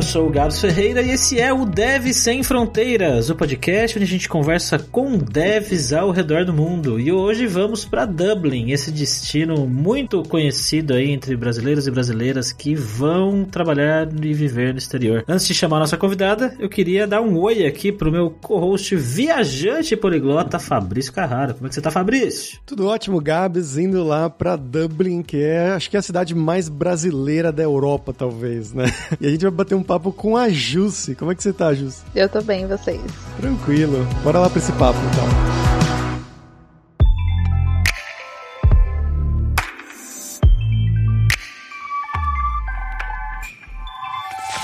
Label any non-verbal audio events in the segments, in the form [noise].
Eu sou o Gabs Ferreira e esse é o Dev Sem Fronteiras, o podcast onde a gente conversa com devs ao redor do mundo. E hoje vamos para Dublin, esse destino muito conhecido aí entre brasileiros e brasileiras que vão trabalhar e viver no exterior. Antes de chamar a nossa convidada, eu queria dar um oi aqui pro meu co-host viajante poliglota Fabrício Carrara. Como é que você tá, Fabrício? Tudo ótimo, Gabs, indo lá para Dublin, que é acho que é a cidade mais brasileira da Europa, talvez, né? [laughs] E a gente vai bater um papo com a Jussi. Como é que você tá, Jussi? Eu tô bem, vocês? Tranquilo. Bora lá pra esse papo, então.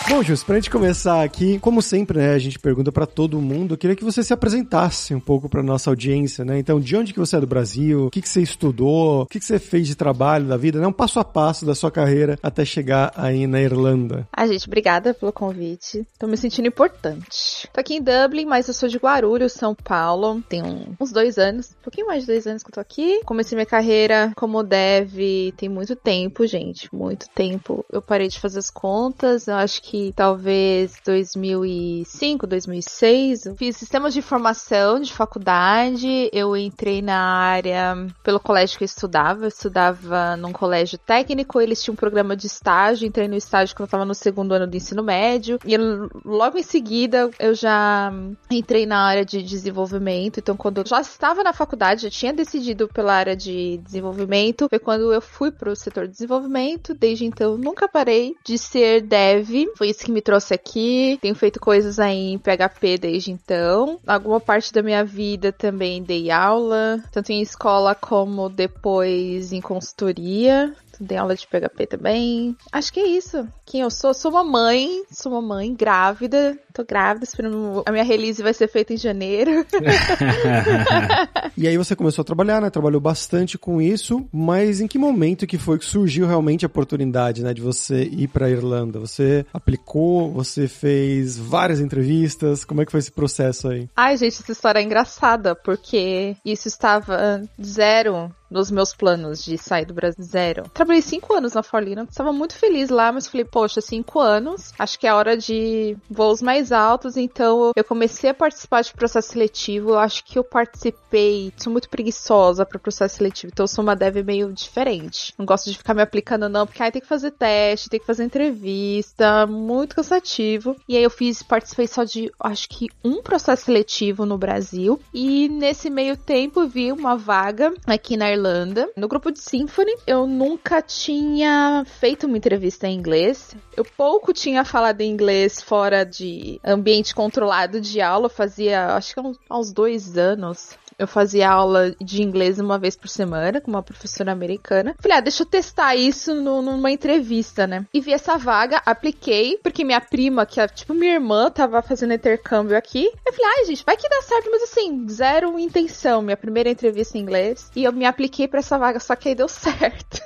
Bom, Jus, pra gente começar aqui, como sempre, né, a gente pergunta para todo mundo, eu queria que você se apresentasse um pouco pra nossa audiência, né? Então, de onde que você é do Brasil? O que que você estudou? O que que você fez de trabalho da vida? Né? Um passo a passo da sua carreira até chegar aí na Irlanda. Ah, gente, obrigada pelo convite. Tô me sentindo importante. Tô aqui em Dublin, mas eu sou de Guarulhos, São Paulo. Tem uns dois anos, um pouquinho mais de dois anos que eu tô aqui. Comecei minha carreira como dev tem muito tempo, gente, muito tempo. Eu parei de fazer as contas, eu acho que que talvez 2005, 2006. Eu fiz sistemas de informação de faculdade. Eu entrei na área pelo colégio que eu estudava. Eu estudava num colégio técnico. Eles tinham um programa de estágio. Entrei no estágio quando eu estava no segundo ano do ensino médio. E logo em seguida eu já entrei na área de desenvolvimento. Então, quando eu já estava na faculdade, já tinha decidido pela área de desenvolvimento. Foi quando eu fui para o setor de desenvolvimento. Desde então, nunca parei de ser dev. Foi isso que me trouxe aqui. Tenho feito coisas aí em PHP desde então. Alguma parte da minha vida também dei aula, tanto em escola como depois em consultoria. Dei aula de PHP também. Acho que é isso. Quem eu sou? Sou uma mãe. Sou uma mãe grávida. Tô grávida, esperando. A minha release vai ser feita em janeiro. [laughs] e aí você começou a trabalhar, né? Trabalhou bastante com isso. Mas em que momento que foi que surgiu realmente a oportunidade, né? De você ir pra Irlanda? Você aplicou? Você fez várias entrevistas? Como é que foi esse processo aí? Ai, gente, essa história é engraçada. Porque isso estava zero nos meus planos de sair do Brasil zero. Trabalhei cinco anos na Forlina, estava muito feliz lá, mas falei, poxa, cinco anos, acho que é hora de voos mais altos, então eu comecei a participar de processo seletivo, eu acho que eu participei, sou muito preguiçosa para processo seletivo, então eu sou uma dev meio diferente. Não gosto de ficar me aplicando não, porque aí tem que fazer teste, tem que fazer entrevista, muito cansativo. E aí eu fiz, participei só de, acho que um processo seletivo no Brasil, e nesse meio tempo vi uma vaga aqui na Irlanda. No grupo de Symphony, eu nunca tinha feito uma entrevista em inglês. Eu pouco tinha falado inglês fora de ambiente controlado de aula. fazia, acho que uns dois anos eu fazia aula de inglês uma vez por semana com uma professora americana. Falei, ah, deixa eu testar isso no, numa entrevista, né? E vi essa vaga, apliquei, porque minha prima, que é tipo minha irmã, tava fazendo intercâmbio aqui. Eu falei, ai, gente, vai que dá certo, mas assim, zero intenção. Minha primeira entrevista em inglês. E eu me apliquei para essa vaga, só que aí deu [laughs] certo.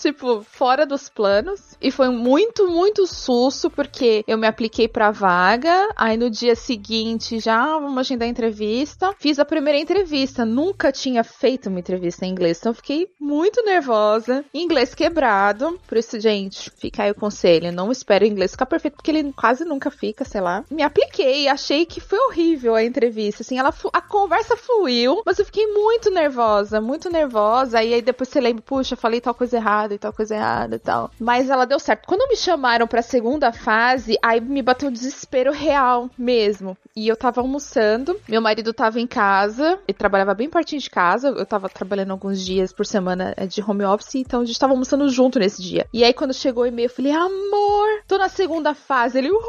tipo, fora dos planos. E foi muito, muito susto, porque eu me apliquei pra vaga. Aí no dia seguinte, já vamos agendar a entrevista. Fiz a primeira entrevista entrevista, nunca tinha feito uma entrevista em inglês, então fiquei muito nervosa, inglês quebrado. Por isso, gente, fica aí o conselho, não espere o inglês ficar perfeito, porque ele quase nunca fica, sei lá. Me apliquei, achei que foi horrível a entrevista, assim, ela a conversa fluiu, mas eu fiquei muito nervosa, muito nervosa, e aí depois você lembra, puxa, falei tal coisa errada e tal coisa errada e tal. Mas ela deu certo. Quando me chamaram pra segunda fase, aí me bateu um desespero real mesmo. E eu tava almoçando, meu marido tava em casa, ele trabalhava bem pertinho de casa. Eu tava trabalhando alguns dias por semana é, de home office, então a gente tava almoçando junto nesse dia. E aí, quando chegou o e-mail, eu falei, amor, tô na segunda fase. Ele, uhul,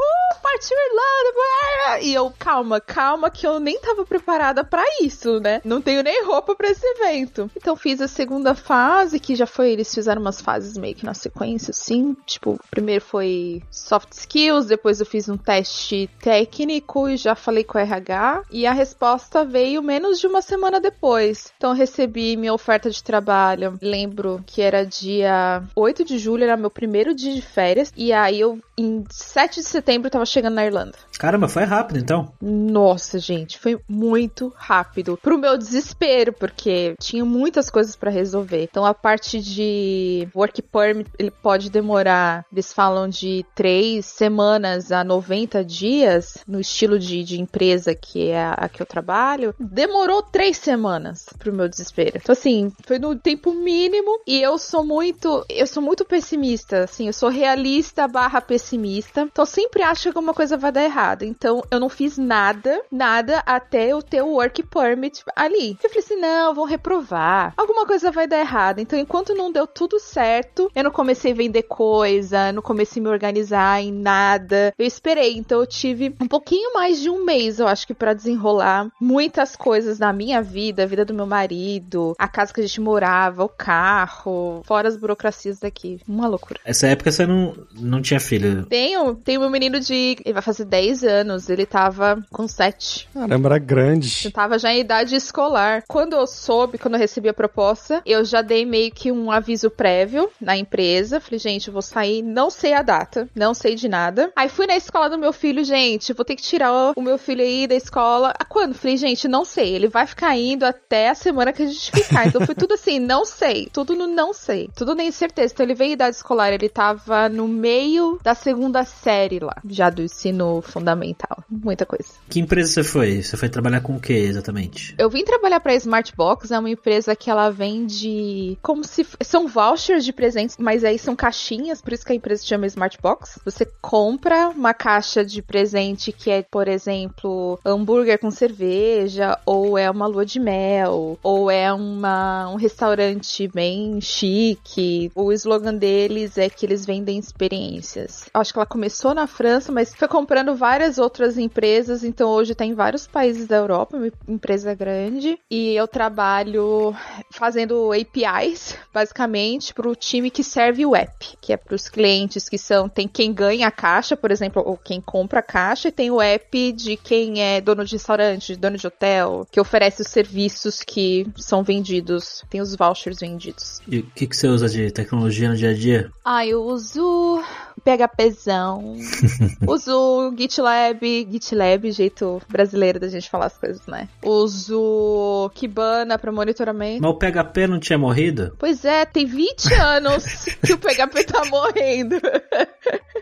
partiu Irlanda. E eu, calma, calma, que eu nem tava preparada para isso, né? Não tenho nem roupa para esse evento. Então fiz a segunda fase, que já foi, eles fizeram umas fases meio que na sequência, assim. Tipo, primeiro foi soft skills, depois eu fiz um teste técnico e já falei com o RH. E a resposta veio menos de uma semana depois. Então recebi minha oferta de trabalho. Lembro que era dia 8 de julho, era meu primeiro dia de férias. E aí eu, em 7 de setembro, tava chegando na Irlanda. Caramba, foi rápido então. Nossa, gente, foi muito rápido. Pro meu desespero, porque tinha muitas coisas para resolver. Então a parte de work permit ele pode demorar, eles falam de três semanas a 90 dias, no estilo de, de empresa que é a, a que eu trabalho, demorou três semanas pro meu desespero. Então, assim, foi no tempo mínimo e eu sou muito, eu sou muito pessimista, assim, eu sou realista barra pessimista. Então, sempre acho que alguma coisa vai dar errado. Então, eu não fiz nada, nada até eu ter o work permit ali. Eu falei assim, não, vão reprovar. Alguma coisa vai dar errado. Então, enquanto não deu tudo certo, eu não comecei a vender coisa, não comecei a me organizar em nada. Eu esperei. Então, eu tive um pouquinho mais de um mês, eu acho que para desenrolar muitas coisas na minha vida, a vida do meu marido, a casa que a gente morava, o carro, fora as burocracias daqui. Uma loucura. Essa época você não, não tinha filho? Tenho, tenho meu menino de. Ele vai fazer 10 anos, ele tava com 7. Caramba, era grande. Eu tava já em idade escolar. Quando eu soube, quando eu recebi a proposta, eu já dei meio que um aviso prévio na empresa. Falei, gente, eu vou sair, não sei a data, não sei de nada. Aí fui na escola do meu filho, gente, vou ter que tirar o meu filho aí da escola. Ah, quando? Falei, gente, não sei. Ele vai ficar indo até a semana que a gente ficar. Então foi tudo assim, não sei. Tudo no não sei. Tudo nem certeza. Então ele veio idade escolar, ele tava no meio da segunda série lá, já do ensino fundamental. Muita coisa. Que empresa você foi? Você foi trabalhar com o que exatamente? Eu vim trabalhar pra Smartbox, é uma empresa que ela vende como se são vouchers de presentes, mas aí são caixinhas, por isso que a empresa se chama Smartbox. Você compra uma caixa de presente que é, por exemplo, hambúrguer com cerveja, ou é uma lua de mel, ou é uma, um restaurante bem chique. O slogan deles é que eles vendem experiências. Acho que ela começou na França, mas foi comprando várias outras empresas, então hoje tá em vários países da Europa, uma empresa grande. E eu trabalho fazendo APIs, basicamente, para o time que serve o app, que é para os clientes que são tem quem ganha a caixa, por exemplo, ou quem compra a caixa, e tem o app de quem é dono de restaurante, dono de hotel, que oferece os serviços que são vendidos, tem os vouchers vendidos. E o que, que você usa de tecnologia no dia a dia? Ah, eu uso PHPzão. [laughs] Uso GitLab, GitLab, jeito brasileiro da gente falar as coisas, né? Uso Kibana para monitoramento. Mas o PHP não tinha morrido? Pois é, tem 20 [laughs] anos que o PHP tá morrendo. [laughs]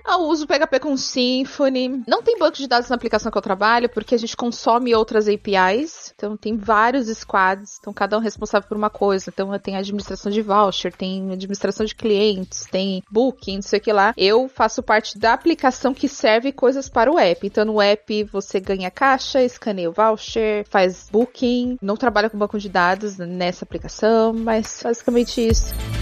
Eu uso PHP com Symfony. Não tem banco de dados na aplicação que eu trabalho, porque a gente consome outras APIs. Então tem vários squads, então cada um responsável por uma coisa. Então tem administração de voucher, tem administração de clientes, tem booking, não sei o que lá. Eu faço parte da aplicação que serve coisas para o app. Então no app você ganha caixa, escaneia o voucher, faz booking. Não trabalho com banco de dados nessa aplicação, mas basicamente isso.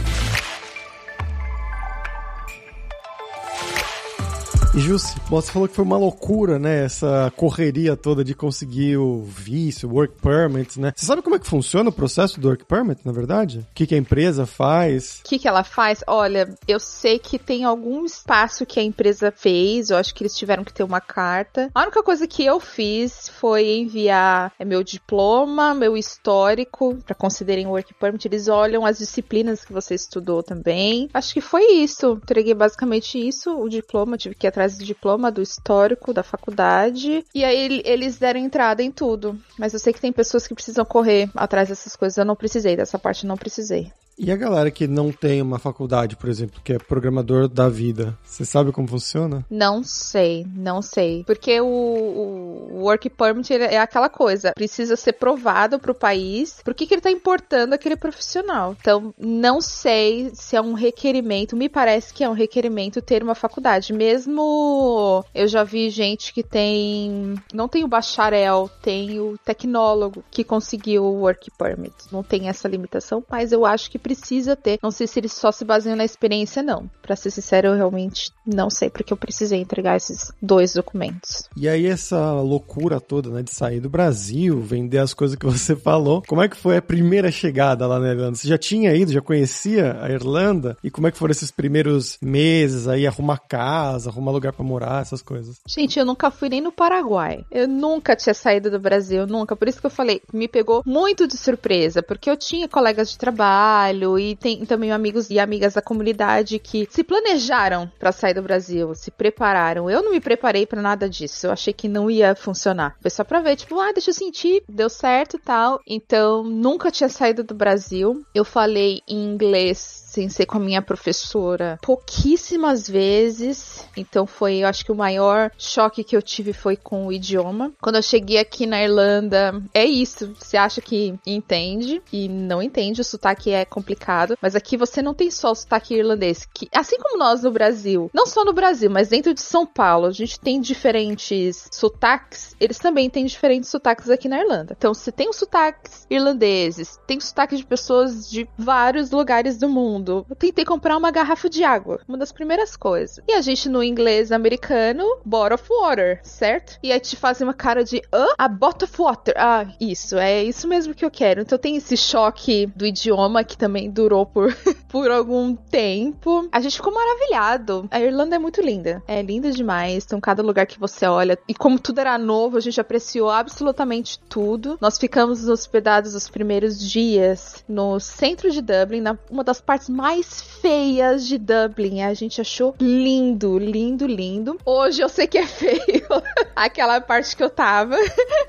E Jussi, você falou que foi uma loucura, né? Essa correria toda de conseguir o visto, o work permit, né? Você sabe como é que funciona o processo do work permit, na verdade? O que, que a empresa faz? O que, que ela faz? Olha, eu sei que tem algum espaço que a empresa fez, eu acho que eles tiveram que ter uma carta. A única coisa que eu fiz foi enviar meu diploma, meu histórico, para considerem o work permit. Eles olham as disciplinas que você estudou também. Acho que foi isso. Entreguei basicamente isso, o diploma, tive que ir atrás do diploma, do histórico da faculdade. E aí eles deram entrada em tudo. Mas eu sei que tem pessoas que precisam correr atrás dessas coisas. Eu não precisei, dessa parte não precisei. E a galera que não tem uma faculdade, por exemplo, que é programador da vida, você sabe como funciona? Não sei, não sei. Porque o, o Work Permit é aquela coisa, precisa ser provado para o país por que, que ele está importando aquele profissional. Então, não sei se é um requerimento, me parece que é um requerimento ter uma faculdade. Mesmo eu já vi gente que tem. Não tem o bacharel, tem o tecnólogo que conseguiu o Work Permit. Não tem essa limitação, mas eu acho que precisa ter. Não sei se eles só se baseiam na experiência, não. Pra ser sincero, eu realmente não sei porque eu precisei entregar esses dois documentos. E aí, essa loucura toda, né, de sair do Brasil, vender as coisas que você falou. Como é que foi a primeira chegada lá na Irlanda? Você já tinha ido, já conhecia a Irlanda? E como é que foram esses primeiros meses aí, arrumar casa, arrumar lugar para morar, essas coisas? Gente, eu nunca fui nem no Paraguai. Eu nunca tinha saído do Brasil, nunca. Por isso que eu falei, me pegou muito de surpresa, porque eu tinha colegas de trabalho, trabalho e tem também amigos e amigas da comunidade que se planejaram para sair do Brasil, se prepararam. Eu não me preparei para nada disso. Eu achei que não ia funcionar. Foi só pra ver, tipo, ah, deixa eu sentir, deu certo e tal. Então, nunca tinha saído do Brasil. Eu falei em inglês sem ser com a minha professora pouquíssimas vezes. Então foi, eu acho que o maior choque que eu tive foi com o idioma. Quando eu cheguei aqui na Irlanda, é isso. Você acha que entende e não entende, o sotaque é complicado, mas aqui você não tem só o sotaque irlandês, que assim como nós no Brasil, não só no Brasil, mas dentro de São Paulo, a gente tem diferentes sotaques, eles também têm diferentes sotaques aqui na Irlanda. Então, se tem os sotaques irlandeses, tem sotaques de pessoas de vários lugares do mundo mundo. Eu tentei comprar uma garrafa de água, uma das primeiras coisas. E a gente no inglês americano, bottle of water, certo? E aí te fazem uma cara de, hã? A bottle of water. Ah, isso, é isso mesmo que eu quero. Então tem esse choque do idioma que também durou por, [laughs] por algum tempo. A gente ficou maravilhado. A Irlanda é muito linda. É linda demais. Então cada lugar que você olha. E como tudo era novo, a gente apreciou absolutamente tudo. Nós ficamos hospedados os primeiros dias no centro de Dublin, na uma das partes mais feias de Dublin. A gente achou lindo, lindo, lindo. Hoje eu sei que é feio [laughs] aquela parte que eu tava,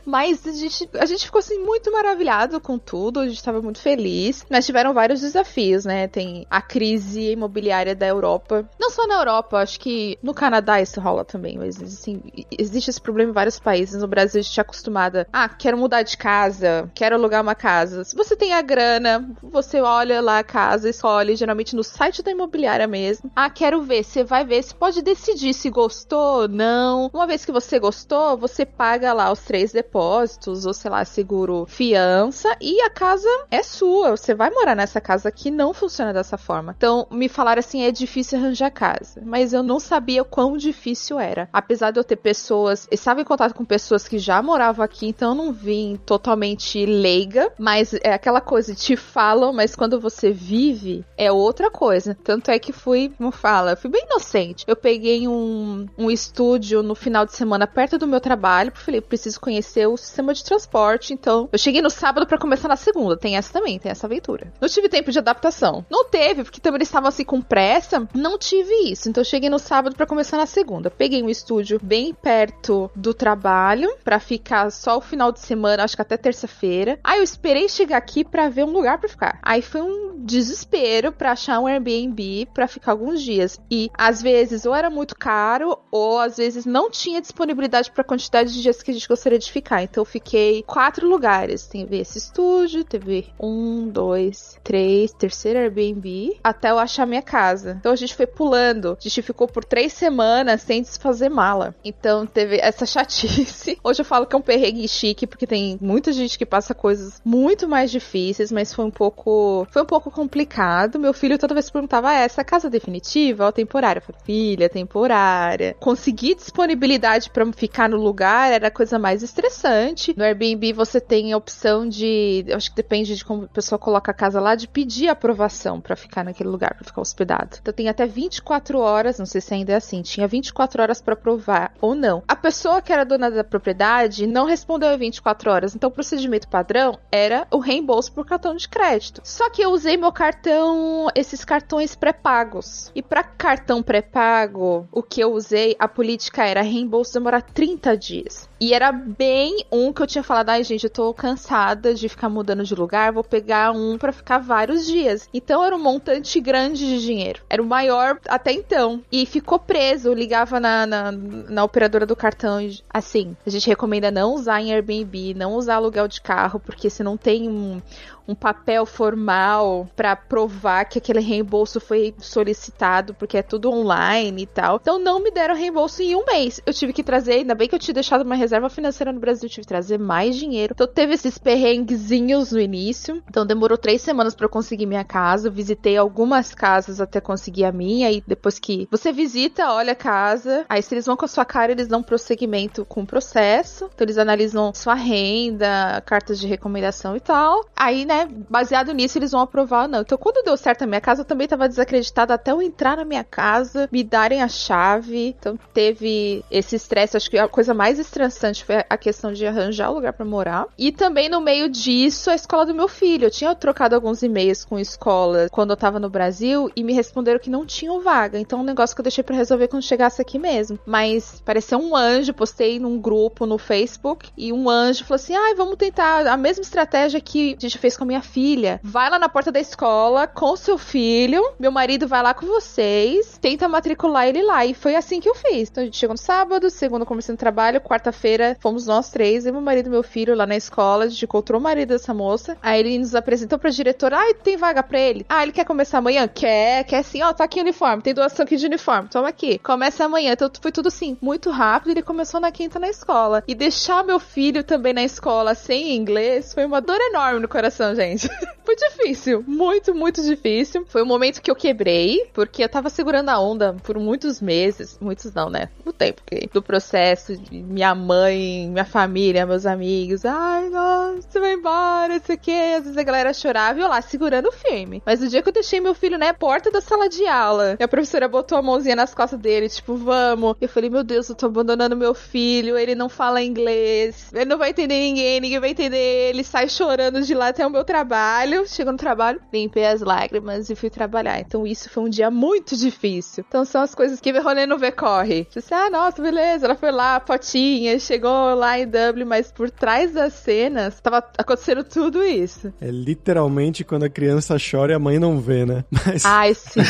mas a gente, a gente ficou assim muito maravilhado com tudo. A gente tava muito feliz. Mas tiveram vários desafios, né? Tem a crise imobiliária da Europa. Não só na Europa, acho que no Canadá isso rola também, mas assim, existe esse problema em vários países. No Brasil a gente é acostumada, ah, quero mudar de casa, quero alugar uma casa. Se você tem a grana, você olha lá a casa, escolhe ali geralmente no site da imobiliária mesmo. Ah, quero ver. Você vai ver, você pode decidir se gostou ou não. Uma vez que você gostou, você paga lá os três depósitos, ou sei lá, seguro fiança, e a casa é sua. Você vai morar nessa casa que não funciona dessa forma. Então, me falaram assim: é difícil arranjar casa. Mas eu não sabia quão difícil era. Apesar de eu ter pessoas, eu estava em contato com pessoas que já moravam aqui, então eu não vim totalmente leiga. Mas é aquela coisa, te falam, mas quando você vive, é outra coisa. Tanto é que fui, como fala, fui bem inocente. Eu peguei um, um estúdio no final de semana perto do meu trabalho, porque falei, preciso conhecer o sistema de transporte. Então, eu cheguei no sábado para começar na segunda. Tem essa também, tem essa aventura. Não tive tempo de adaptação. Não teve, porque também eles estavam assim com pressa. Não tive isso. Então, eu cheguei no sábado para começar na segunda. Peguei um estúdio bem perto do trabalho para ficar só o final de semana, acho que até terça-feira. Aí eu esperei chegar aqui para ver um lugar para ficar. Aí foi um desespero dinheiro para achar um Airbnb para ficar alguns dias. E às vezes ou era muito caro ou às vezes não tinha disponibilidade para a quantidade de dias que a gente gostaria de ficar. Então eu fiquei quatro lugares. Teve esse estúdio, teve um, dois, três, terceiro Airbnb, até eu achar minha casa. Então a gente foi pulando. A gente ficou por três semanas sem desfazer mala. Então teve essa chatice. [laughs] Hoje eu falo que é um perrengue chique porque tem muita gente que passa coisas muito mais difíceis, mas foi um pouco foi um pouco complicado meu filho toda vez perguntava: ah, essa casa definitiva ou temporária? Eu falei, filha, temporária. Conseguir disponibilidade para ficar no lugar era a coisa mais estressante. No Airbnb você tem a opção de. Acho que depende de como a pessoa coloca a casa lá, de pedir aprovação para ficar naquele lugar, para ficar hospedado. Então tem até 24 horas, não sei se ainda é assim, tinha 24 horas para aprovar ou não. A pessoa que era dona da propriedade não respondeu em 24 horas, então o procedimento padrão era o reembolso por cartão de crédito. Só que eu usei meu cartão esses cartões pré-pagos. E para cartão pré-pago, o que eu usei, a política era reembolso demorar 30 dias. E era bem um que eu tinha falado, ai gente, eu tô cansada de ficar mudando de lugar, vou pegar um para ficar vários dias. Então era um montante grande de dinheiro. Era o maior até então. E ficou preso, ligava na, na, na operadora do cartão. E, assim, a gente recomenda não usar em Airbnb, não usar aluguel de carro, porque se não tem um, um papel formal para provar que aquele reembolso foi solicitado, porque é tudo online e tal. Então não me deram reembolso em um mês. Eu tive que trazer, ainda bem que eu tinha deixado uma financeira no Brasil, eu tive que trazer mais dinheiro. Então teve esses perrenguezinhos no início. Então demorou três semanas para conseguir minha casa. Eu visitei algumas casas até conseguir a minha. E depois que você visita, olha a casa. Aí se eles vão com a sua cara, eles dão prosseguimento com o processo. Então eles analisam sua renda, cartas de recomendação e tal. Aí né, baseado nisso, eles vão aprovar ou não. Então, quando deu certo a minha casa, eu também tava desacreditada até eu entrar na minha casa, me darem a chave. Então, teve esse estresse. Acho que a coisa mais estressante foi a questão de arranjar o lugar para morar. E também, no meio disso, a escola do meu filho. Eu tinha trocado alguns e-mails com escolas quando eu tava no Brasil e me responderam que não tinham vaga. Então, um negócio que eu deixei para resolver quando chegasse aqui mesmo. Mas pareceu um anjo. Postei num grupo no Facebook e um anjo falou assim: ai, vamos tentar a mesma estratégia que a gente fez com a minha filha. Vai lá na porta da escola com seu filho, meu marido vai lá com vocês, tenta matricular ele lá. E foi assim que eu fiz. Então a gente chegou no sábado, segundo comecei no trabalho, quarta-feira fomos nós três, eu, meu marido e meu filho lá na escola, a gente encontrou o marido dessa moça. Aí ele nos apresentou pra diretora: ai, tem vaga pra ele? Ah, ele quer começar amanhã? Quer, quer sim, ó, tá aqui o uniforme, tem doação aqui de uniforme, toma aqui. Começa amanhã. Então foi tudo assim, muito rápido. Ele começou na quinta na escola. E deixar meu filho também na escola sem inglês foi uma dor enorme no coração, gente. [laughs] foi difícil, muito, muito difícil. Foi um momento que eu quebrei, porque eu tava segurando a onda por muitos meses, muitos não, né? O tempo que, do processo, minha mãe, minha família, meus amigos, ai, nossa, você vai embora, isso aqui, às vezes a galera chorava e eu lá segurando firme. Mas o dia que eu deixei meu filho, né, porta da sala de aula, a professora botou a mãozinha nas costas dele, tipo, vamos. Eu falei, meu Deus, eu tô abandonando meu filho, ele não fala inglês, ele não vai entender ninguém, ninguém vai entender ele, sai chorando de lá até o meu trabalho. Chegou no trabalho, limpei as lágrimas e fui trabalhar. Então isso foi um dia muito difícil. Então são as coisas que me rolê no V corre. Disse, ah, nossa, beleza, ela foi lá, potinha, chegou lá em Dublin, mas por trás das cenas tava acontecendo tudo isso. É literalmente quando a criança chora e a mãe não vê, né? [laughs] Mas... Ai, sim.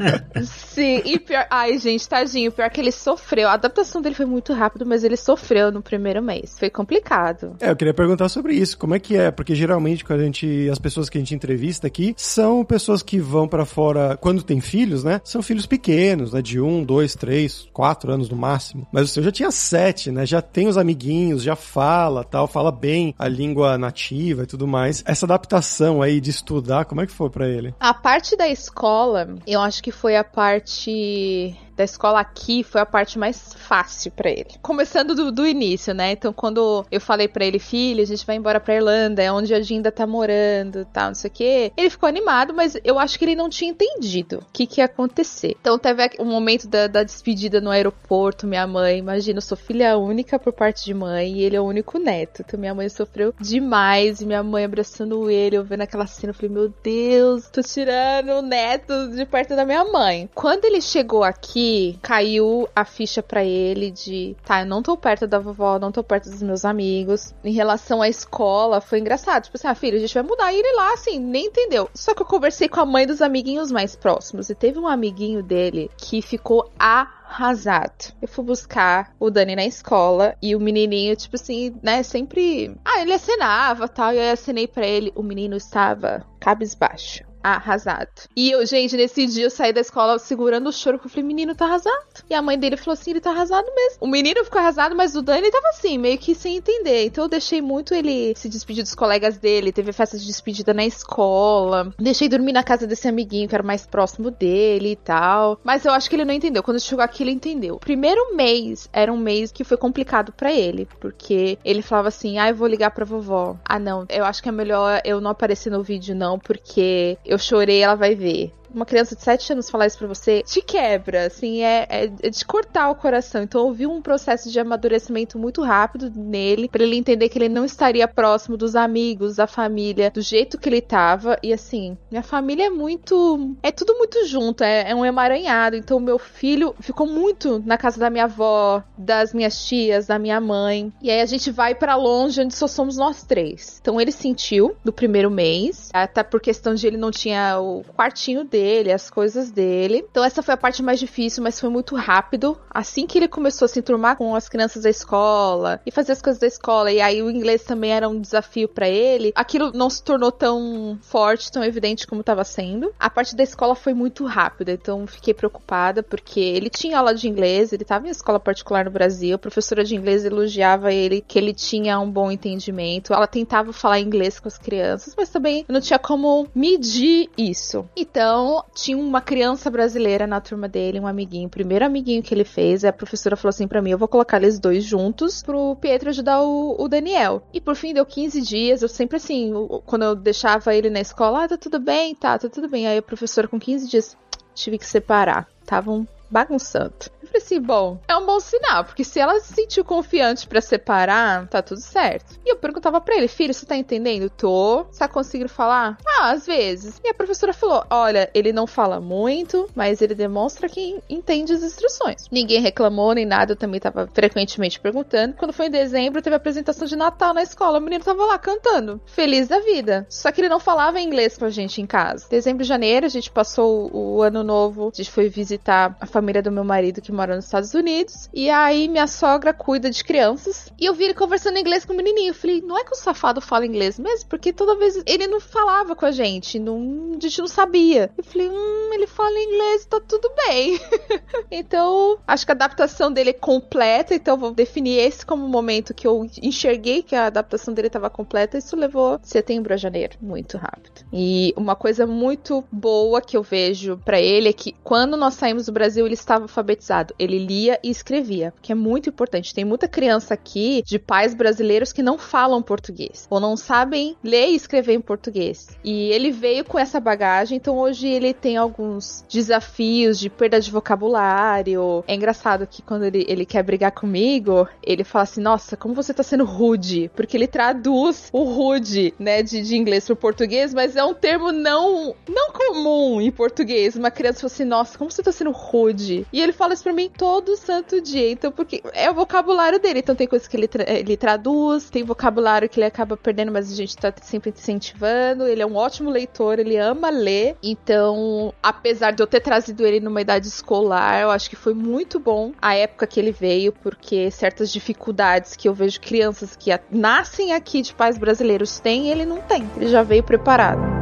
[laughs] sim, e pior. Ai, gente, tadinho, pior que ele sofreu. A adaptação dele foi muito rápido, mas ele sofreu no primeiro mês. Foi complicado. É, eu queria perguntar sobre isso. Como é que é? Porque geralmente quando a gente. As pessoas que a gente entrevista aqui são pessoas que vão para fora quando tem filhos, né? São filhos pequenos, né? De um, dois, três, quatro anos no máximo. Mas o seu já tinha sete, né? Já tem os amiguinhos, já fala tal, fala bem a língua nativa e tudo mais. Essa adaptação aí de estudar, como é que foi para ele? A parte da escola, eu acho que foi a parte da escola aqui foi a parte mais fácil para ele. Começando do, do, início, né? Então, quando eu falei para ele, filho, a gente vai embora pra Irlanda, é onde a Dinda tá morando, tal, não sei o quê. Ele ficou animado, mas eu acho que ele não tinha entendido o que, que ia acontecer. Então, teve o um momento da, da, despedida no aeroporto, minha mãe, imagina, eu sou filha única por parte de mãe e ele é o único neto. Então, minha mãe sofreu demais minha mãe abraçando ele, eu vendo aquela cena, eu falei, meu Deus, tô tirando o neto de perto da minha mãe. Quando ele chegou aqui, caiu a ficha para ele de, tá, eu não tô perto da vovó, não tô perto dos meus amigos. Em relação à escola, foi engraçado. Tipo assim, ah, filho, a gente vai mudar. E ele lá, assim, nem entendeu. Só que eu conversei com a mãe dos amiguinhos mais próximos e teve um amiguinho dele que ficou a arrasado. Eu fui buscar o Dani na escola e o menininho, tipo assim, né, sempre. Ah, ele acenava tal, e eu acenei para ele. O menino estava cabisbaixo arrasado. E eu, gente, nesse dia eu saí da escola segurando o choro, porque eu falei, menino tá arrasado. E a mãe dele falou assim, ele tá arrasado mesmo. O menino ficou arrasado, mas o Dani tava assim, meio que sem entender. Então eu deixei muito ele se despedir dos colegas dele, teve festa de despedida na escola. Deixei dormir na casa desse amiguinho que era mais próximo dele e tal. Mas eu acho que ele não entendeu. Quando chegou aqui, ele entendeu. O primeiro mês era um mês que foi complicado para ele, porque ele falava assim, ah, eu vou ligar pra vovó. Ah, não, eu acho que é melhor eu não aparecer no vídeo não, porque eu chorei, ela vai ver uma criança de 7 anos falar isso pra você, te quebra, assim, é, é, é de cortar o coração. Então houve um processo de amadurecimento muito rápido nele, para ele entender que ele não estaria próximo dos amigos, da família, do jeito que ele tava. E assim, minha família é muito. É tudo muito junto, é, é um emaranhado. Então meu filho ficou muito na casa da minha avó, das minhas tias, da minha mãe. E aí a gente vai para longe, onde só somos nós três. Então ele sentiu no primeiro mês, até por questão de ele não tinha o quartinho dele dele, as coisas dele. Então essa foi a parte mais difícil, mas foi muito rápido. Assim que ele começou a se enturmar com as crianças da escola e fazer as coisas da escola, e aí o inglês também era um desafio para ele, aquilo não se tornou tão forte, tão evidente como estava sendo. A parte da escola foi muito rápida, então fiquei preocupada porque ele tinha aula de inglês, ele estava em escola particular no Brasil, a professora de inglês elogiava ele que ele tinha um bom entendimento. Ela tentava falar inglês com as crianças, mas também não tinha como medir isso. Então, Tinha uma criança brasileira na turma dele, um amiguinho, o primeiro amiguinho que ele fez, a professora falou assim para mim: eu vou colocar eles dois juntos pro Pietro ajudar o, o, Daniel. E por fim, deu 15 dias, eu sempre assim, quando eu deixava ele na escola, ah, tá tudo bem, tá, tá tudo bem. Aí a professora, com 15 dias, tive que separar. Estavam bagunçando falei assim, bom, é um bom sinal, porque se ela se sentiu confiante para separar, tá tudo certo. E eu perguntava para ele, filho, você tá entendendo? Tô. Você tá conseguindo falar? Ah, às vezes. E a professora falou, olha, ele não fala muito, mas ele demonstra que entende as instruções. Ninguém reclamou nem nada, eu também tava frequentemente perguntando. Quando foi em dezembro, teve a apresentação de Natal na escola, o menino tava lá cantando, feliz da vida. Só que ele não falava inglês com a gente em casa. Dezembro e janeiro, a gente passou o ano novo, a gente foi visitar a família do meu marido que mora nos Estados Unidos. E aí minha sogra cuida de crianças. E eu vi ele conversando inglês com o menininho. Eu falei, não é que o safado fala inglês mesmo? Porque toda vez ele não falava com a gente. Não, a gente não sabia. Eu falei, hum, ele fala inglês, tá tudo bem. [laughs] então, acho que a adaptação dele é completa. Então, vou definir esse como o momento que eu enxerguei que a adaptação dele estava completa. Isso levou setembro a janeiro, muito rápido. E uma coisa muito boa que eu vejo para ele é que quando nós saímos do Brasil, ele estava alfabetizado ele lia e escrevia, que é muito importante. Tem muita criança aqui de pais brasileiros que não falam português ou não sabem ler e escrever em português. E ele veio com essa bagagem, então hoje ele tem alguns desafios de perda de vocabulário. É engraçado que quando ele, ele quer brigar comigo, ele fala assim: Nossa, como você tá sendo rude? Porque ele traduz o rude, né, de, de inglês pro português, mas é um termo não, não comum em português. Uma criança fala assim: Nossa, como você tá sendo rude? E ele fala isso pra mim mim todo santo dia. Então, porque é o vocabulário dele. Então, tem coisas que ele, tra ele traduz, tem vocabulário que ele acaba perdendo, mas a gente tá sempre incentivando. Ele é um ótimo leitor, ele ama ler. Então, apesar de eu ter trazido ele numa idade escolar, eu acho que foi muito bom a época que ele veio, porque certas dificuldades que eu vejo crianças que nascem aqui de pais brasileiros têm, ele não tem. Ele já veio preparado.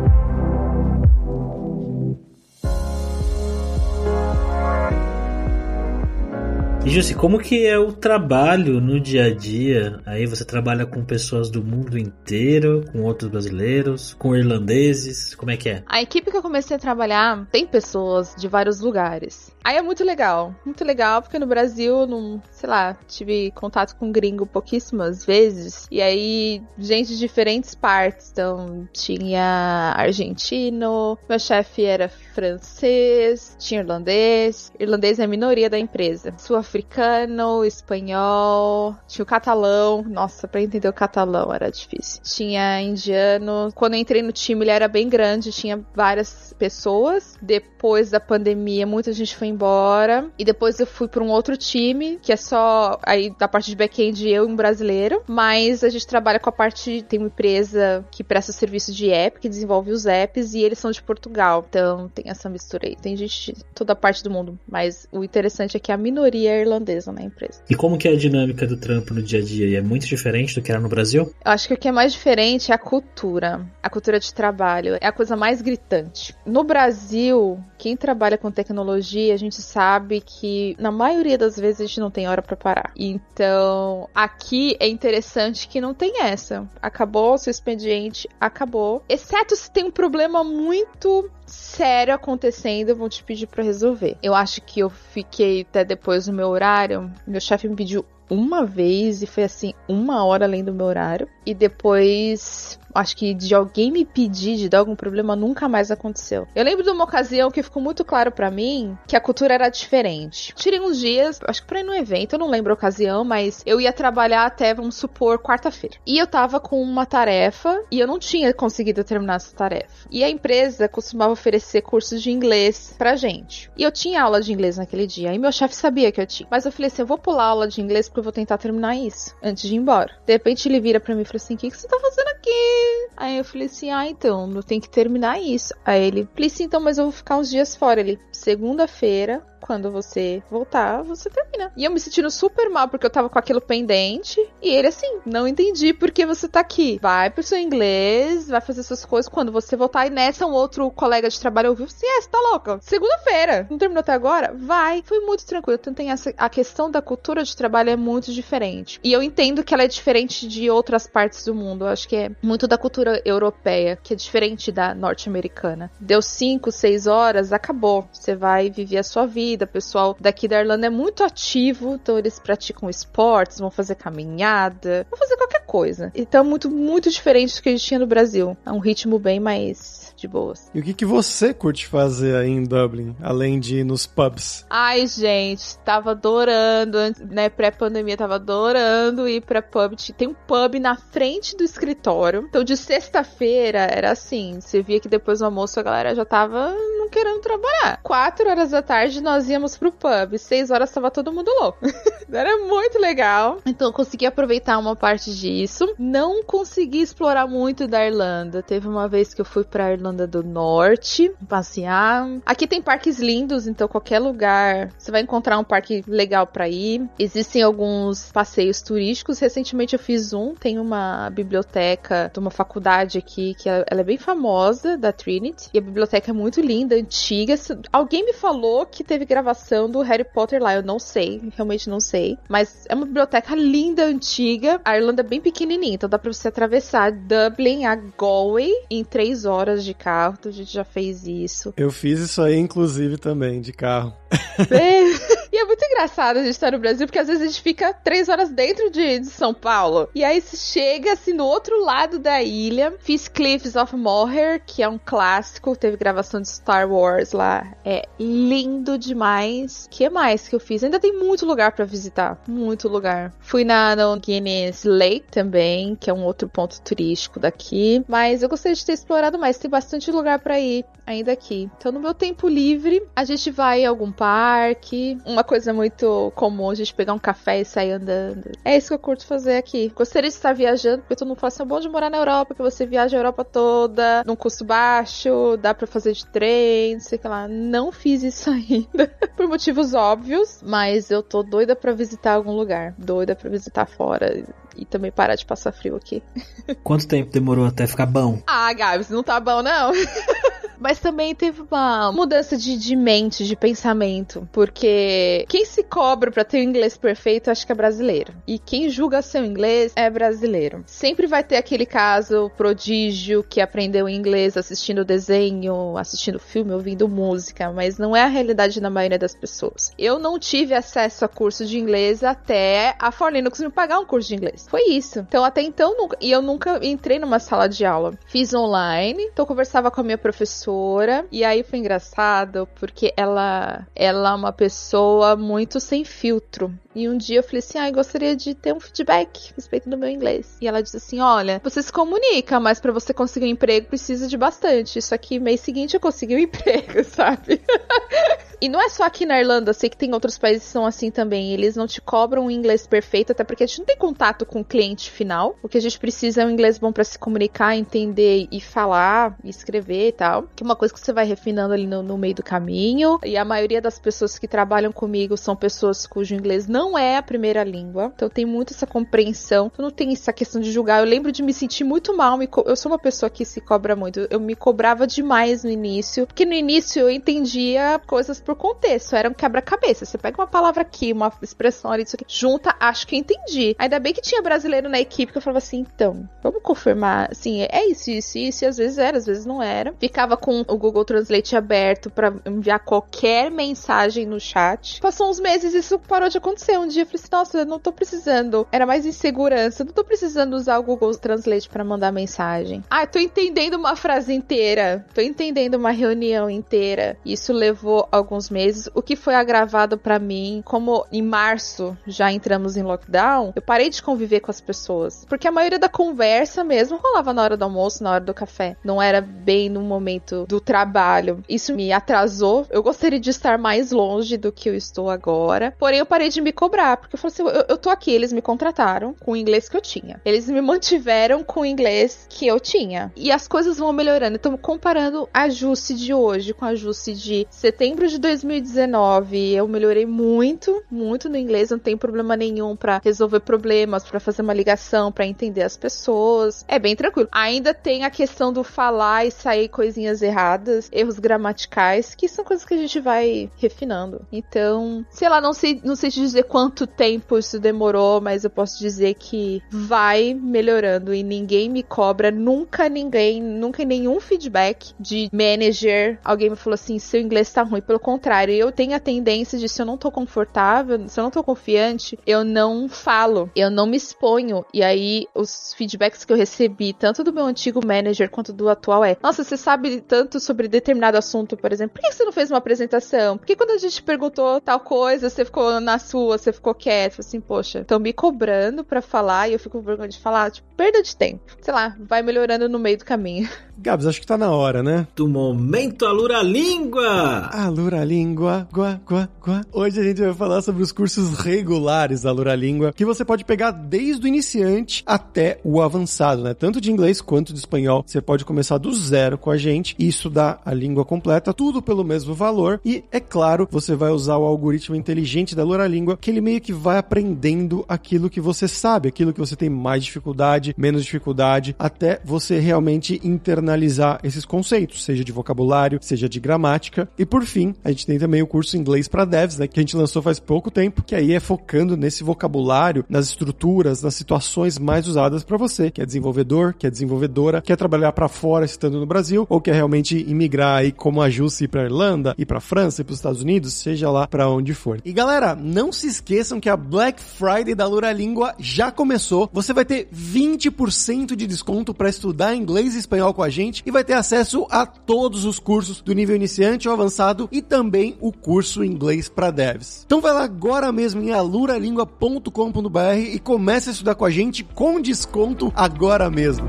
E Jussi, como que é o trabalho no dia a dia? Aí você trabalha com pessoas do mundo inteiro, com outros brasileiros, com irlandeses, como é que é? A equipe que eu comecei a trabalhar tem pessoas de vários lugares. Aí é muito legal, muito legal, porque no Brasil, não, sei lá, tive contato com gringo pouquíssimas vezes, e aí gente de diferentes partes, então tinha argentino, meu chefe era francês, tinha irlandês, irlandês é a minoria da empresa, sul-africano, espanhol, tinha o catalão, nossa, pra entender o catalão era difícil, tinha indiano, quando eu entrei no time ele era bem grande, tinha várias pessoas, depois da pandemia muita gente foi embora. E depois eu fui para um outro time, que é só aí da parte de back-end eu e um brasileiro. Mas a gente trabalha com a parte. Tem uma empresa que presta serviço de app, que desenvolve os apps, e eles são de Portugal. Então tem essa mistura aí. Tem gente de toda parte do mundo. Mas o interessante é que a minoria é irlandesa na empresa. E como que é a dinâmica do trampo no dia a dia? E é muito diferente do que era no Brasil? Eu acho que o que é mais diferente é a cultura. A cultura de trabalho. É a coisa mais gritante. No Brasil, quem trabalha com tecnologia, a gente sabe que na maioria das vezes a gente não tem hora para parar. Então, aqui é interessante que não tem essa. Acabou o seu expediente, acabou. Exceto se tem um problema muito sério acontecendo, vão te pedir para resolver. Eu acho que eu fiquei até depois do meu horário. Meu chefe me pediu uma vez e foi assim, uma hora além do meu horário. E depois acho que de alguém me pedir de dar algum problema nunca mais aconteceu. Eu lembro de uma ocasião que ficou muito claro para mim que a cultura era diferente. Tirei uns dias, acho que pra ir num evento, eu não lembro a ocasião, mas eu ia trabalhar até, vamos supor, quarta-feira. E eu tava com uma tarefa e eu não tinha conseguido terminar essa tarefa. E a empresa costumava oferecer cursos de inglês pra gente. E eu tinha aula de inglês naquele dia, e meu chefe sabia que eu tinha. Mas eu falei assim: eu vou pular aula de inglês porque eu vou tentar terminar isso antes de ir embora. De repente ele vira para mim e fala assim: o que, que você tá fazendo aqui? Aí eu falei assim: ah, então, eu tenho que terminar isso. Aí ele, falei então, mas eu vou ficar uns dias fora. Ele, segunda-feira, quando você voltar, você termina. E eu me sentindo super mal porque eu tava com aquilo pendente. E ele assim, não entendi por que você tá aqui. Vai pro seu inglês, vai fazer suas coisas quando você voltar. E nessa, um outro colega de trabalho ouviu: Sim, é, você tá louca? Segunda-feira. Não terminou até agora? Vai. Foi muito tranquilo. Então tem essa. A questão da cultura de trabalho é muito diferente. E eu entendo que ela é diferente de outras partes do mundo. Eu acho que é muito da cultura europeia, que é diferente da norte-americana. Deu 5, 6 horas, acabou. Você vai viver a sua vida. O pessoal daqui da Irlanda é muito ativo, então eles praticam esportes, vão fazer caminhada, vão fazer qualquer coisa. Então é muito, muito diferente do que a gente tinha no Brasil. É um ritmo bem mais de boas. E o que, que você curte fazer aí em Dublin, além de ir nos pubs? Ai, gente, tava adorando, né? Pré-pandemia, tava adorando ir pra pub. Tem um pub na frente do escritório. Então, de sexta-feira, era assim: você via que depois do almoço a galera já tava não querendo trabalhar. Quatro horas da tarde nós íamos pro pub. Seis horas tava todo mundo louco. [laughs] era muito legal. Então, eu consegui aproveitar uma parte disso. Não consegui explorar muito da Irlanda. Teve uma vez que eu fui pra Irlanda Irlanda do Norte, passear. Aqui tem parques lindos, então qualquer lugar você vai encontrar um parque legal para ir. Existem alguns passeios turísticos. Recentemente eu fiz um, tem uma biblioteca de uma faculdade aqui que ela é bem famosa, da Trinity, e a biblioteca é muito linda, antiga. Alguém me falou que teve gravação do Harry Potter lá, eu não sei, realmente não sei, mas é uma biblioteca linda, antiga. A Irlanda é bem pequenininha, então dá para você atravessar Dublin a Galway em três horas de carro, então a gente já fez isso. Eu fiz isso aí, inclusive, também, de carro. [laughs] E é muito engraçado a gente estar no Brasil, porque às vezes a gente fica três horas dentro de, de São Paulo. E aí chega assim no outro lado da ilha. Fiz Cliffs of Moher, que é um clássico. Teve gravação de Star Wars lá. É lindo demais. O que mais que eu fiz? Ainda tem muito lugar para visitar. Muito lugar. Fui na no Guinness Lake também, que é um outro ponto turístico daqui. Mas eu gostaria de ter explorado mais. Tem bastante lugar para ir ainda aqui. Então no meu tempo livre, a gente vai a algum parque. Uma coisa muito comum a gente pegar um café e sair andando. É isso que eu curto fazer aqui. Gostaria de estar viajando, porque todo mundo fala assim: é bom de morar na Europa, que você viaja a Europa toda, num custo baixo, dá para fazer de trem, não sei o que lá. Não fiz isso [laughs] ainda, por motivos óbvios, mas eu tô doida para visitar algum lugar. Doida para visitar fora e também parar de passar frio aqui. [laughs] Quanto tempo demorou até ficar bom? Ah, Gabs, não tá bom não. [laughs] Mas também teve uma mudança de, de mente, de pensamento. Porque quem se cobra para ter o inglês perfeito, acho que é brasileiro. E quem julga seu inglês é brasileiro. Sempre vai ter aquele caso prodígio que aprendeu inglês assistindo desenho, assistindo filme, ouvindo música. Mas não é a realidade da maioria das pessoas. Eu não tive acesso a curso de inglês até a For me pagar um curso de inglês. Foi isso. Então, até então, nunca, e eu nunca entrei numa sala de aula. Fiz online, então conversava com a minha professora professora. E aí foi engraçado porque ela, ela é uma pessoa muito sem filtro. E um dia eu falei assim: ah, gostaria de ter um feedback a respeito do meu inglês. E ela disse assim: olha, você se comunica, mas para você conseguir um emprego precisa de bastante. Isso aqui, mês seguinte, eu consegui um [laughs] emprego, sabe? [laughs] E não é só aqui na Irlanda, sei que tem outros países que são assim também. Eles não te cobram um inglês perfeito, até porque a gente não tem contato com o cliente final. O que a gente precisa é um inglês bom para se comunicar, entender e falar, e escrever e tal. Que é uma coisa que você vai refinando ali no, no meio do caminho. E a maioria das pessoas que trabalham comigo são pessoas cujo inglês não é a primeira língua. Então tem muito essa compreensão. Eu não tenho essa questão de julgar. Eu lembro de me sentir muito mal. Eu sou uma pessoa que se cobra muito. Eu me cobrava demais no início. Porque no início eu entendia coisas por contexto, era um quebra-cabeça. Você pega uma palavra aqui, uma expressão ali, isso aqui, junta, acho que entendi. Ainda bem que tinha brasileiro na equipe que eu falava assim, então, vamos confirmar, assim, é isso, isso, isso, e às vezes era, às vezes não era. Ficava com o Google Translate aberto para enviar qualquer mensagem no chat. Passou uns meses, isso parou de acontecer. Um dia eu falei assim, nossa, eu não tô precisando. Era mais insegurança, não tô precisando usar o Google Translate para mandar mensagem. Ah, eu tô entendendo uma frase inteira, tô entendendo uma reunião inteira. Isso levou alguns alguns meses, o que foi agravado para mim, como em março já entramos em lockdown, eu parei de conviver com as pessoas, porque a maioria da conversa mesmo rolava na hora do almoço, na hora do café, não era bem no momento do trabalho. Isso me atrasou. Eu gostaria de estar mais longe do que eu estou agora, porém eu parei de me cobrar, porque eu falei assim, eu, eu tô aqui, eles me contrataram com o inglês que eu tinha. Eles me [laughs] mantiveram com o inglês que eu tinha. E as coisas vão melhorando. Então, comparando ajuste de hoje com ajuste de setembro de 2019 eu melhorei muito, muito no inglês, não tenho problema nenhum para resolver problemas, para fazer uma ligação, para entender as pessoas. É bem tranquilo. Ainda tem a questão do falar e sair coisinhas erradas, erros gramaticais, que são coisas que a gente vai refinando. Então, sei lá, não sei, não sei te dizer quanto tempo isso demorou, mas eu posso dizer que vai melhorando e ninguém me cobra, nunca ninguém, nunca nenhum feedback de manager, alguém me falou assim, seu inglês tá ruim. Pelo contrário, eu tenho a tendência de se eu não tô confortável, se eu não tô confiante, eu não falo, eu não me exponho. E aí, os feedbacks que eu recebi, tanto do meu antigo manager quanto do atual, é: Nossa, você sabe tanto sobre determinado assunto, por exemplo, por que você não fez uma apresentação? Por que quando a gente perguntou tal coisa, você ficou na sua, você ficou quieto? Assim, poxa, estão me cobrando para falar e eu fico com vergonha de falar, tipo, perda de tempo. Sei lá, vai melhorando no meio do caminho. [laughs] Gabs, acho que tá na hora, né? Do momento Alura Língua! Alura Língua, gua, gua, gua. Hoje a gente vai falar sobre os cursos regulares da Alura Língua, que você pode pegar desde o iniciante até o avançado, né? Tanto de inglês quanto de espanhol. Você pode começar do zero com a gente e estudar a língua completa, tudo pelo mesmo valor. E, é claro, você vai usar o algoritmo inteligente da Alura Língua, que ele meio que vai aprendendo aquilo que você sabe, aquilo que você tem mais dificuldade, menos dificuldade, até você realmente internalizar analisar esses conceitos, seja de vocabulário, seja de gramática. E por fim, a gente tem também o curso inglês para devs, né, que a gente lançou faz pouco tempo, que aí é focando nesse vocabulário, nas estruturas, nas situações mais usadas para você, que é desenvolvedor, que é desenvolvedora, quer trabalhar para fora estando no Brasil ou quer realmente imigrar aí como a Jusce ir para Irlanda, ir para França, ir para os Estados Unidos, seja lá para onde for. E galera, não se esqueçam que a Black Friday da Lura Língua já começou. Você vai ter 20% de desconto para estudar inglês e espanhol com a gente gente e vai ter acesso a todos os cursos do nível iniciante ou avançado e também o curso inglês para devs. Então vai lá agora mesmo em aluralingua.com.br e comece a estudar com a gente com desconto agora mesmo.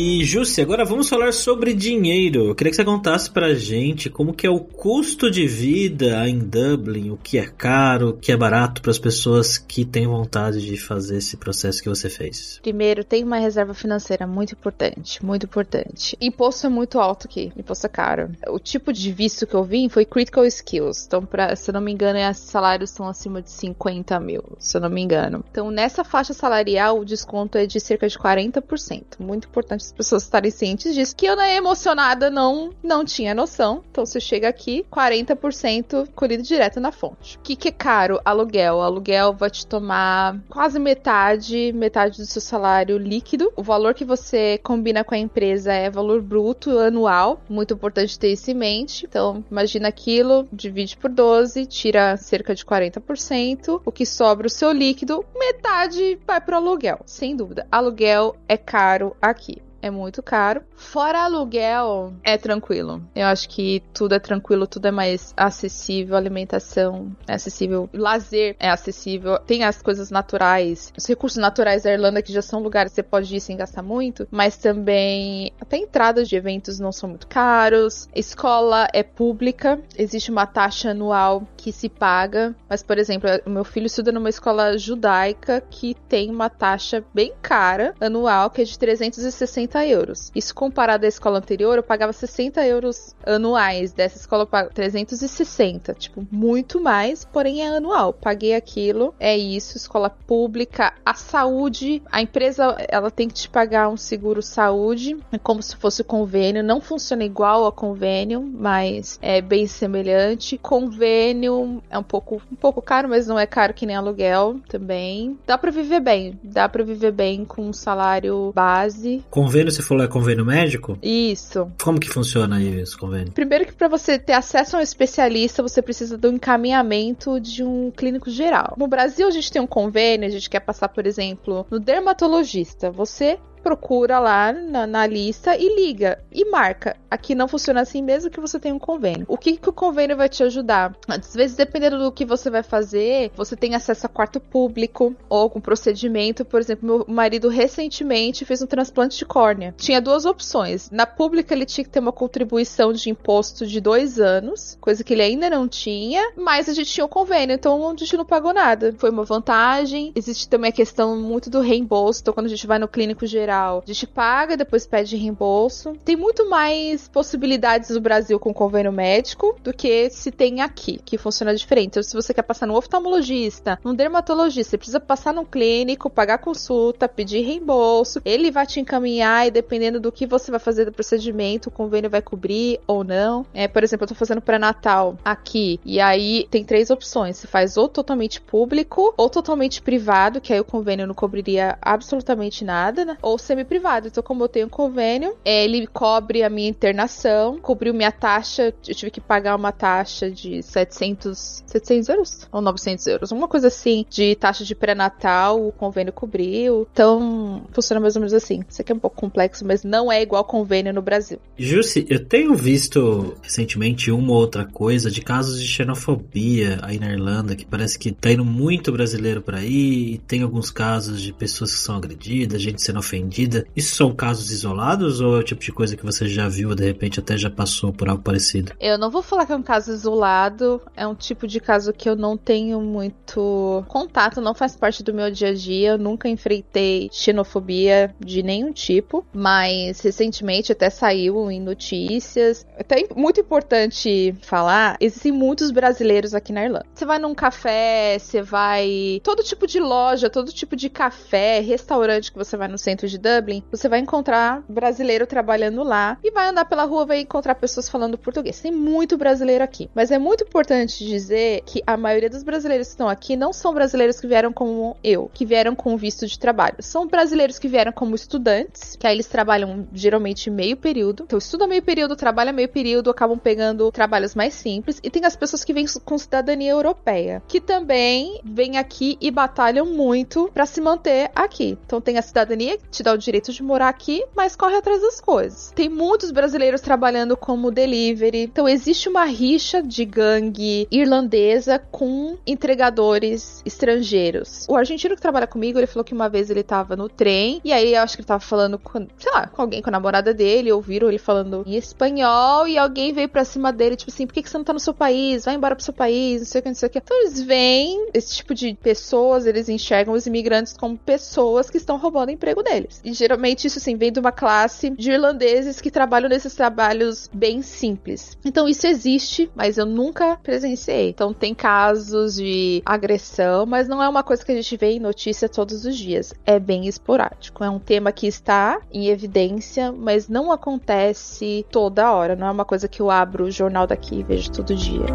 E Jussi, agora vamos falar sobre dinheiro. Eu queria que você contasse pra gente como que é o custo de vida em Dublin, o que é caro, o que é barato para as pessoas que têm vontade de fazer esse processo que você fez. Primeiro, tem uma reserva financeira muito importante, muito importante. Imposto é muito alto aqui, imposto é caro. O tipo de visto que eu vim foi critical skills. Então, pra, se eu não me engano, os salários são acima de 50 mil, se eu não me engano. Então, nessa faixa salarial, o desconto é de cerca de 40%. Muito importante as pessoas estarem cientes disso. Que eu, na emocionada, não, não tinha noção. Então você chega aqui, 40% colhido direto na fonte. O que, que é caro? Aluguel. O aluguel vai te tomar quase metade, metade do seu salário líquido. O valor que você combina com a empresa é valor bruto anual. Muito importante ter isso em mente. Então, imagina aquilo, divide por 12, tira cerca de 40%. O que sobra o seu líquido, metade vai pro aluguel. Sem dúvida. Aluguel é caro aqui é muito caro. Fora aluguel, é tranquilo. Eu acho que tudo é tranquilo, tudo é mais acessível, alimentação é acessível, lazer é acessível, tem as coisas naturais, os recursos naturais da Irlanda que já são lugares que você pode ir sem gastar muito, mas também até entradas de eventos não são muito caros. Escola é pública, existe uma taxa anual que se paga, mas por exemplo, o meu filho estuda numa escola judaica que tem uma taxa bem cara anual que é de 360 60 euros. Isso comparado à escola anterior, eu pagava 60 euros anuais. Dessa escola eu pago 360. Tipo, muito mais, porém é anual. Paguei aquilo, é isso. Escola pública, a saúde, a empresa ela tem que te pagar um seguro saúde, é como se fosse convênio. Não funciona igual a convênio, mas é bem semelhante. Convênio é um pouco, um pouco caro, mas não é caro que nem aluguel também. Dá para viver bem, dá para viver bem com um salário base. Convênio convênio, você falou, é convênio médico? Isso. Como que funciona aí esse convênio? Primeiro que para você ter acesso a um especialista, você precisa do encaminhamento de um clínico geral. No Brasil, a gente tem um convênio, a gente quer passar, por exemplo, no dermatologista. Você procura lá na, na, lista e liga e marca. Aqui não funciona assim mesmo que você tenha um convênio. O que, que o convênio vai te ajudar? Às vezes, dependendo do que você vai fazer, você tem acesso a quarto público ou algum procedimento. Por exemplo, meu marido recentemente fez um transplante de córnea. Tinha duas opções. Na pública, ele tinha que ter uma contribuição de imposto de dois anos, coisa que ele ainda não tinha, mas a gente tinha o um convênio, então a gente não pagou nada. Foi uma vantagem. Existe também a questão muito do reembolso. Então, quando a gente vai no clínico geral, federal, a gente paga, depois pede reembolso. Tem muito mais possibilidades no Brasil com convênio médico do que se tem aqui, que funciona diferente. Então, se você quer passar no oftalmologista, num dermatologista, você precisa passar num clínico, pagar consulta, pedir reembolso, ele vai te encaminhar e dependendo do que você vai fazer do procedimento, o convênio vai cobrir ou não. É, por exemplo, eu tô fazendo pré-natal aqui, e aí tem três opções. Você faz ou totalmente público, ou totalmente privado, que aí o convênio não cobriria absolutamente nada, né? Ou semi-privado. Então, como eu tenho convênio, é, ele cobre a minha internação, cobriu minha taxa, eu tive que pagar uma taxa de 700, 700 euros? Ou 900 euros? Uma coisa assim, de taxa de pré-natal, o convênio cobriu. Então, funciona mais ou menos assim. Isso aqui é um pouco complexo, mas não é igual convênio no Brasil. Jussi, eu tenho visto recentemente uma ou outra coisa de casos de xenofobia aí na Irlanda, que parece que tá indo muito brasileiro por aí, e tem alguns casos de pessoas que são agredidas, gente sendo ofendida. Isso são casos isolados ou é o tipo de coisa que você já viu, de repente até já passou por algo parecido? Eu não vou falar que é um caso isolado, é um tipo de caso que eu não tenho muito contato, não faz parte do meu dia a dia, eu nunca enfrentei xenofobia de nenhum tipo, mas recentemente até saiu em notícias. Até muito importante falar, existem muitos brasileiros aqui na Irlanda. Você vai num café, você vai todo tipo de loja, todo tipo de café, restaurante que você vai no centro de Dublin, você vai encontrar brasileiro trabalhando lá e vai andar pela rua vai encontrar pessoas falando português. Tem muito brasileiro aqui, mas é muito importante dizer que a maioria dos brasileiros que estão aqui não são brasileiros que vieram como eu, que vieram com visto de trabalho. São brasileiros que vieram como estudantes, que aí eles trabalham geralmente meio período. Então, estuda meio período, trabalha meio período, acabam pegando trabalhos mais simples. E tem as pessoas que vêm com cidadania europeia, que também vêm aqui e batalham muito para se manter aqui. Então, tem a cidadania te dá o direito de morar aqui, mas corre atrás das coisas. Tem muitos brasileiros trabalhando como delivery. Então, existe uma rixa de gangue irlandesa com entregadores estrangeiros. O argentino que trabalha comigo, ele falou que uma vez ele tava no trem, e aí eu acho que ele tava falando com, sei lá, com alguém, com a namorada dele, ouviram ele falando em espanhol, e alguém veio pra cima dele, tipo assim, por que, que você não tá no seu país? Vai embora pro seu país, não sei o que, não sei o que. Então eles veem esse tipo de pessoas, eles enxergam os imigrantes como pessoas que estão roubando o emprego deles. E geralmente isso, assim, vem de uma classe de irlandeses que trabalham nesses trabalhos bem simples. Então isso existe, mas eu nunca presenciei. Então tem casos de agressão, mas não é uma coisa que a gente vê em notícia todos os dias. É bem esporádico. É um tema que está em evidência, mas não acontece toda hora. Não é uma coisa que eu abro o jornal daqui e vejo todo dia.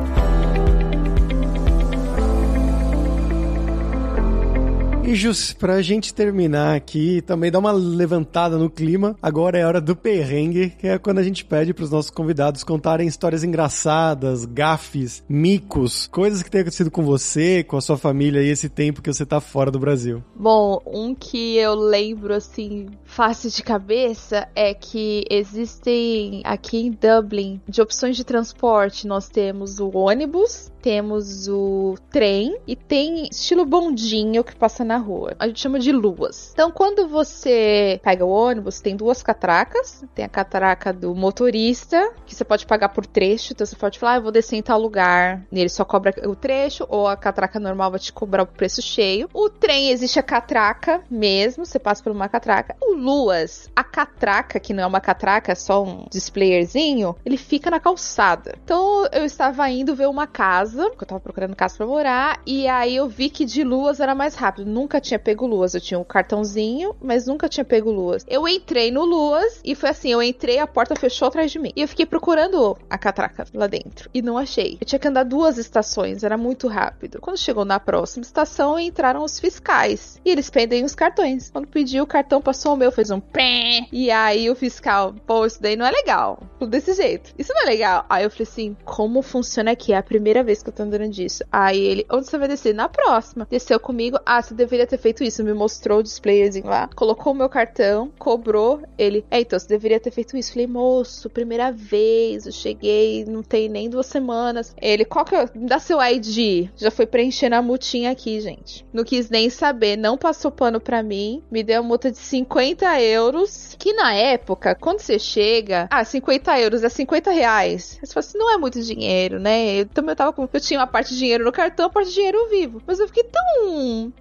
E Jus, pra gente terminar aqui, também dar uma levantada no clima, agora é hora do perrengue, que é quando a gente pede pros nossos convidados contarem histórias engraçadas, gafes, micos, coisas que tenham acontecido com você, com a sua família e esse tempo que você tá fora do Brasil. Bom, um que eu lembro assim, fácil de cabeça, é que existem aqui em Dublin, de opções de transporte, nós temos o ônibus, temos o trem e tem estilo bondinho que passa na rua. A gente chama de luas. Então, quando você pega o ônibus, tem duas catracas. Tem a catraca do motorista, que você pode pagar por trecho. Então, você pode falar, ah, eu vou descer em tal lugar. E ele só cobra o trecho, ou a catraca normal vai te cobrar o preço cheio. O trem existe a catraca mesmo, você passa por uma catraca. O luas, a catraca, que não é uma catraca, é só um displayerzinho, ele fica na calçada. Então, eu estava indo ver uma casa porque eu tava procurando casa pra morar, e aí eu vi que de luas era mais rápido. Nunca tinha pego luas. Eu tinha um cartãozinho, mas nunca tinha pego luas. Eu entrei no luas e foi assim: eu entrei, a porta fechou atrás de mim. E eu fiquei procurando a catraca lá dentro. E não achei. Eu tinha que andar duas estações, era muito rápido. Quando chegou na próxima estação, entraram os fiscais. E eles pedem os cartões. Quando pediu o cartão, passou o meu, fez um pé. E aí o fiscal, pô, isso daí não é legal. Desse jeito. Isso não é legal. Aí eu falei assim: como funciona aqui? É a primeira vez que eu tô andando disso. Aí ele, onde você vai descer? Na próxima. Desceu comigo. Ah, você deveria ter feito isso. Me mostrou o displayzinho lá. Colocou o meu cartão, cobrou. Ele, é, então você deveria ter feito isso. Falei, moço, primeira vez. Eu cheguei, não tem nem duas semanas. Ele, qual que é? Me dá seu ID. Já foi preenchendo a multinha aqui, gente. Não quis nem saber. Não passou pano pra mim. Me deu uma multa de 50 euros. Que na época, quando você chega, ah, 50 50 euros, é 50 reais. Você fala assim, não é muito dinheiro, né? Eu também tava com. Eu tinha uma parte de dinheiro no cartão, parte de dinheiro vivo. Mas eu fiquei tão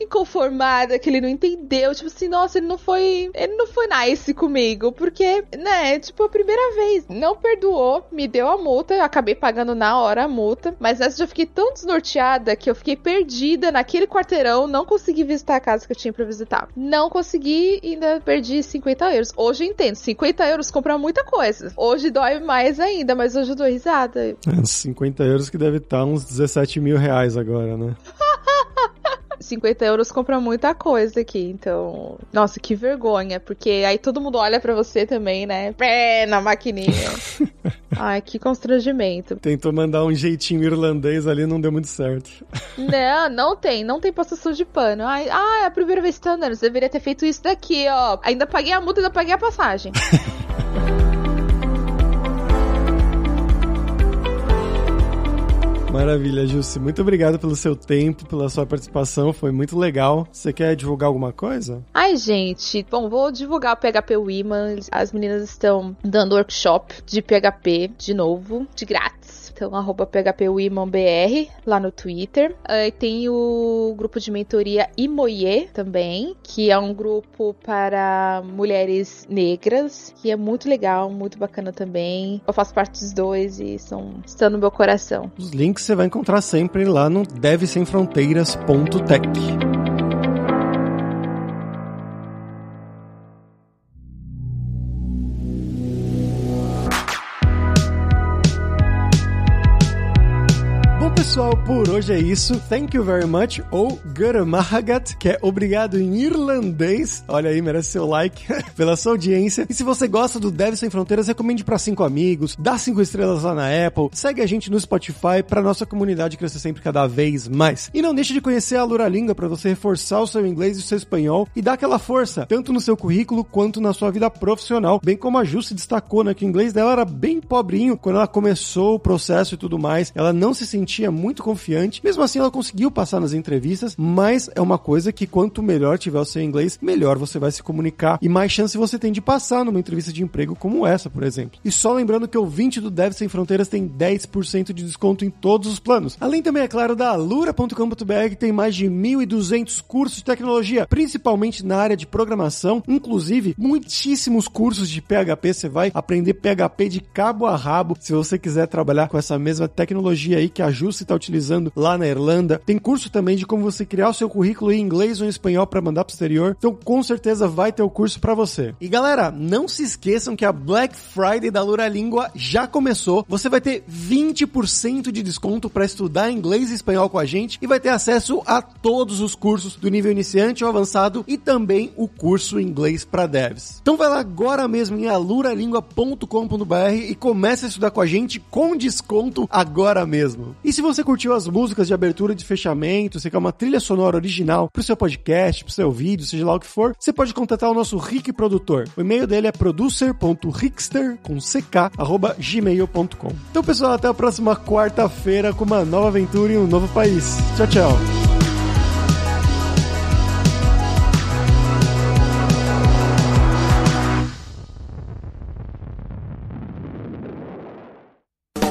inconformada que ele não entendeu. Tipo assim, nossa, ele não foi. Ele não foi nice comigo. Porque, né, tipo, a primeira vez. Não perdoou, me deu a multa. Eu acabei pagando na hora a multa. Mas nessa eu já fiquei tão desnorteada que eu fiquei perdida naquele quarteirão. Não consegui visitar a casa que eu tinha pra visitar. Não consegui e ainda perdi 50 euros. Hoje eu entendo, 50 euros compra muita coisa. Hoje dói mais ainda, mas hoje eu dou risada. É, 50 euros que deve estar uns 17 mil reais agora, né? [laughs] 50 euros compra muita coisa aqui, então. Nossa, que vergonha, porque aí todo mundo olha para você também, né? Pé na maquininha. [laughs] Ai, que constrangimento. Tentou mandar um jeitinho irlandês ali, não deu muito certo. [laughs] Não, não tem, não tem passação de pano. Ai, ah, é a primeira vez que tá andando, você deveria ter feito isso daqui, ó. Ainda paguei a multa, ainda paguei a passagem. [laughs] Maravilha, Jussi. Muito obrigado pelo seu tempo, pela sua participação. Foi muito legal. Você quer divulgar alguma coisa? Ai, gente. Bom, vou divulgar o PHP Women. As meninas estão dando workshop de PHP de novo, de grátis. Então, arroba PHPWomenBR lá no Twitter. Uh, tem o grupo de mentoria Imoye também, que é um grupo para mulheres negras, que é muito legal, muito bacana também. Eu faço parte dos dois e são, estão no meu coração. Os links você vai encontrar sempre lá no devesemfronteiras.tech. por hoje é isso. Thank you very much, ou Guramahagat, que é obrigado em irlandês. Olha aí, merece seu like [laughs] pela sua audiência. E se você gosta do Deve Sem Fronteiras, recomende para cinco amigos, dá cinco estrelas lá na Apple, segue a gente no Spotify para nossa comunidade crescer sempre cada vez mais. E não deixe de conhecer a Luralinga para você reforçar o seu inglês e o seu espanhol e dar aquela força, tanto no seu currículo quanto na sua vida profissional. Bem como a Ju se destacou, né, que o inglês dela era bem pobrinho quando ela começou o processo e tudo mais. Ela não se sentia muito confiante. Mesmo assim, ela conseguiu passar nas entrevistas, mas é uma coisa que quanto melhor tiver o seu inglês, melhor você vai se comunicar e mais chance você tem de passar numa entrevista de emprego como essa, por exemplo. E só lembrando que o 20 do Dev Sem Fronteiras tem 10% de desconto em todos os planos. Além também, é claro, da alura.com.br que tem mais de 1.200 cursos de tecnologia, principalmente na área de programação, inclusive muitíssimos cursos de PHP. Você vai aprender PHP de cabo a rabo se você quiser trabalhar com essa mesma tecnologia aí que a Jusce está utilizando lá na Irlanda. Tem curso também de como você criar o seu currículo em inglês ou em espanhol para mandar pro exterior. Então, com certeza vai ter o curso para você. E galera, não se esqueçam que a Black Friday da Lura Língua já começou. Você vai ter 20% de desconto para estudar inglês e espanhol com a gente e vai ter acesso a todos os cursos do nível iniciante ou avançado e também o curso inglês para devs. Então vai lá agora mesmo em aluralingua.com.br e comece a estudar com a gente com desconto agora mesmo. E se você curtiu as músicas de abertura e de fechamento, você quer uma trilha sonora original pro seu podcast, pro seu vídeo, seja lá o que for, você pode contatar o nosso Rick Produtor. O e-mail dele é producer.rickster com ck, arroba gmail.com. Então, pessoal, até a próxima quarta-feira com uma nova aventura em um novo país. Tchau, tchau.